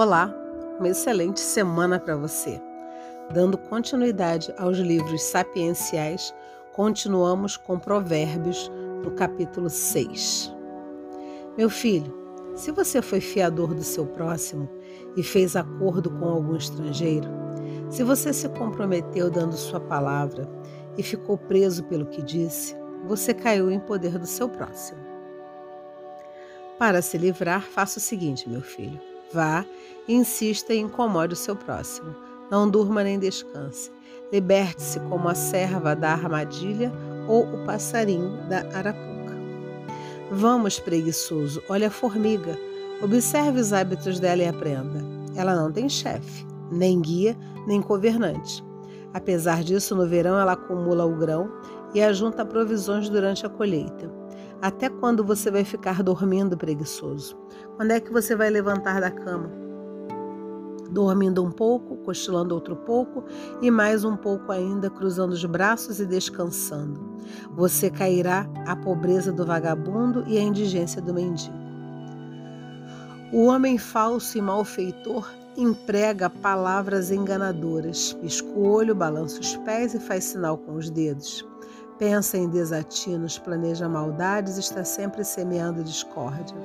Olá, uma excelente semana para você. Dando continuidade aos livros sapienciais, continuamos com Provérbios no capítulo 6. Meu filho, se você foi fiador do seu próximo e fez acordo com algum estrangeiro, se você se comprometeu dando sua palavra e ficou preso pelo que disse, você caiu em poder do seu próximo. Para se livrar, faça o seguinte, meu filho Vá, insista e incomode o seu próximo. Não durma nem descanse. Liberte-se como a serva da armadilha ou o passarinho da arapuca. Vamos, preguiçoso, olha a formiga. Observe os hábitos dela e aprenda. Ela não tem chefe, nem guia, nem governante. Apesar disso, no verão ela acumula o grão e ajunta provisões durante a colheita. Até quando você vai ficar dormindo preguiçoso? Quando é que você vai levantar da cama? Dormindo um pouco, cochilando outro pouco e mais um pouco ainda, cruzando os braços e descansando. Você cairá à pobreza do vagabundo e à indigência do mendigo. O homem falso e malfeitor emprega palavras enganadoras, pisca o olho, balança os pés e faz sinal com os dedos. Pensa em desatinos, planeja maldades, está sempre semeando discórdia.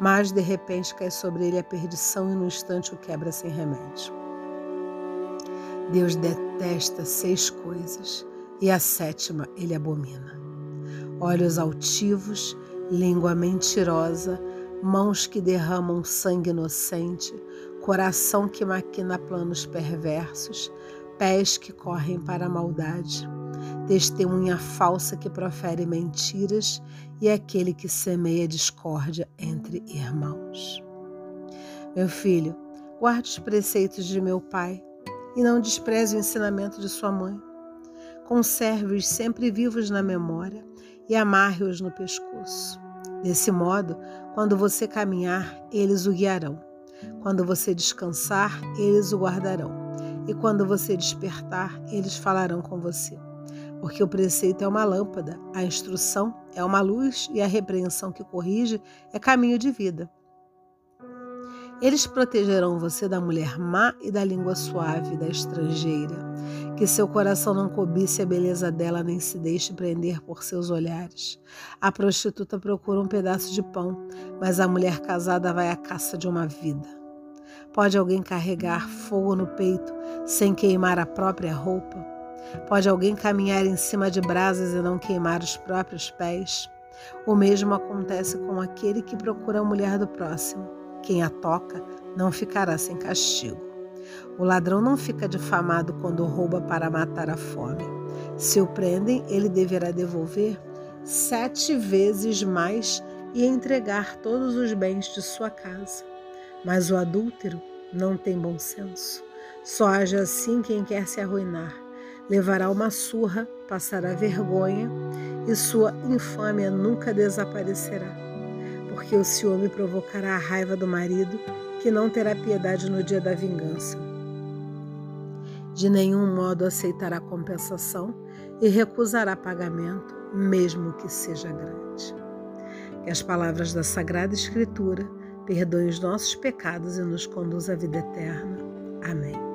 Mas de repente cai sobre ele a perdição e no instante o quebra sem remédio. Deus detesta seis coisas e a sétima ele abomina: olhos altivos, língua mentirosa, mãos que derramam sangue inocente, coração que maquina planos perversos, pés que correm para a maldade testemunha falsa que profere mentiras e aquele que semeia discórdia entre irmãos. Meu filho, guarde os preceitos de meu pai e não despreze o ensinamento de sua mãe. Conserve-os sempre vivos na memória e amarre-os no pescoço. Desse modo, quando você caminhar, eles o guiarão. Quando você descansar, eles o guardarão. E quando você despertar, eles falarão com você porque o preceito é uma lâmpada, a instrução é uma luz e a repreensão que corrige é caminho de vida. Eles protegerão você da mulher má e da língua suave da estrangeira. Que seu coração não cobice a beleza dela, nem se deixe prender por seus olhares. A prostituta procura um pedaço de pão, mas a mulher casada vai à caça de uma vida. Pode alguém carregar fogo no peito sem queimar a própria roupa? Pode alguém caminhar em cima de brasas e não queimar os próprios pés? O mesmo acontece com aquele que procura a mulher do próximo. Quem a toca não ficará sem castigo. O ladrão não fica difamado quando rouba para matar a fome. Se o prendem, ele deverá devolver sete vezes mais e entregar todos os bens de sua casa. Mas o adúltero não tem bom senso. Só age assim quem quer se arruinar levará uma surra, passará vergonha e sua infâmia nunca desaparecerá. Porque o ciúme provocará a raiva do marido, que não terá piedade no dia da vingança. De nenhum modo aceitará compensação e recusará pagamento, mesmo que seja grande. Que as palavras da Sagrada Escritura perdoem os nossos pecados e nos conduzam à vida eterna. Amém.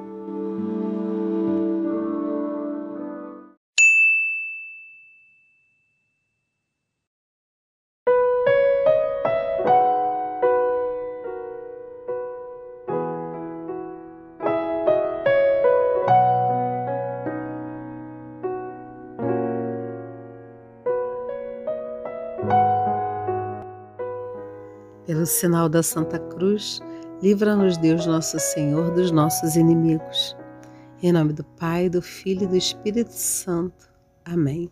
Pelo sinal da Santa Cruz, livra-nos Deus Nosso Senhor dos nossos inimigos. Em nome do Pai, do Filho e do Espírito Santo. Amém.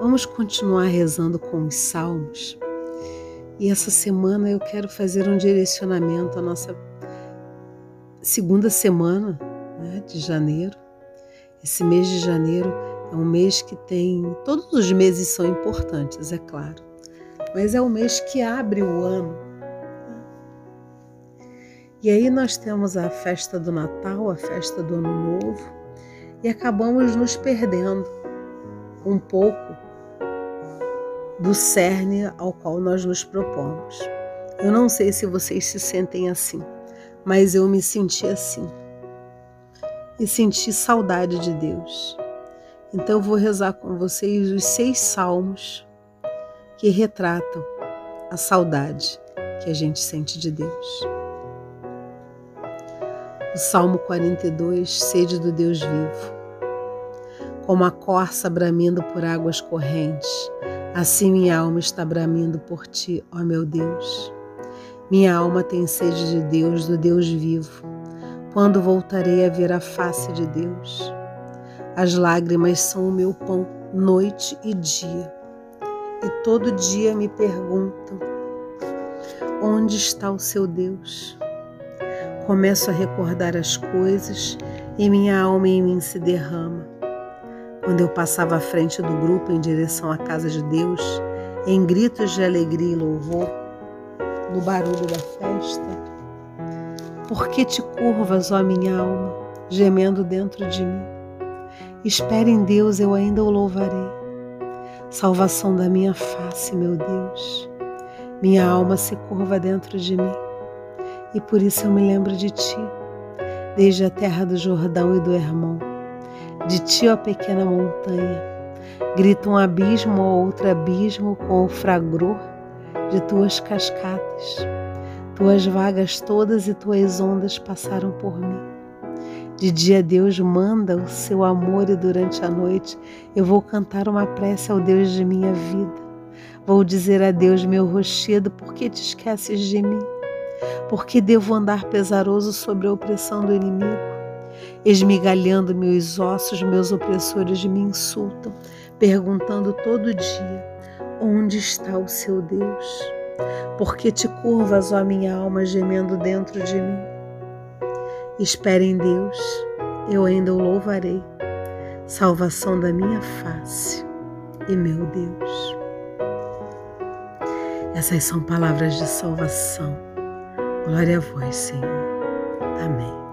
Vamos continuar rezando com os salmos. E essa semana eu quero fazer um direcionamento à nossa segunda semana né, de janeiro. Esse mês de janeiro é um mês que tem. Todos os meses são importantes, é claro mas é o mês que abre o ano. E aí nós temos a festa do Natal, a festa do Ano Novo, e acabamos nos perdendo um pouco do cerne ao qual nós nos propomos. Eu não sei se vocês se sentem assim, mas eu me senti assim. E senti saudade de Deus. Então eu vou rezar com vocês os seis salmos que retratam a saudade que a gente sente de Deus. O Salmo 42, sede do Deus vivo. Como a corça bramindo por águas correntes, assim minha alma está bramindo por ti, ó meu Deus. Minha alma tem sede de Deus, do Deus vivo. Quando voltarei a ver a face de Deus? As lágrimas são o meu pão, noite e dia e todo dia me perguntam: onde está o seu Deus? Começo a recordar as coisas e minha alma em mim se derrama. Quando eu passava à frente do grupo em direção à casa de Deus, em gritos de alegria e louvor, no barulho da festa, por que te curvas, ó minha alma, gemendo dentro de mim? Espere em Deus, eu ainda o louvarei salvação da minha face, meu Deus. Minha alma se curva dentro de mim e por isso eu me lembro de Ti, desde a terra do Jordão e do Hermon. De Ti, ó pequena montanha, grita um abismo ou outro abismo com o fragor de Tuas cascatas. Tuas vagas todas e Tuas ondas passaram por mim. De dia Deus manda o seu amor e durante a noite eu vou cantar uma prece ao Deus de minha vida. Vou dizer a Deus meu rochedo, por que te esqueces de mim? Por que devo andar pesaroso sobre a opressão do inimigo? Esmigalhando meus ossos, meus opressores me insultam, perguntando todo dia: onde está o seu Deus? Por que te curvas, ó minha alma, gemendo dentro de mim? Espere em Deus, eu ainda o louvarei, salvação da minha face e meu Deus. Essas são palavras de salvação. Glória a vós, Senhor. Amém.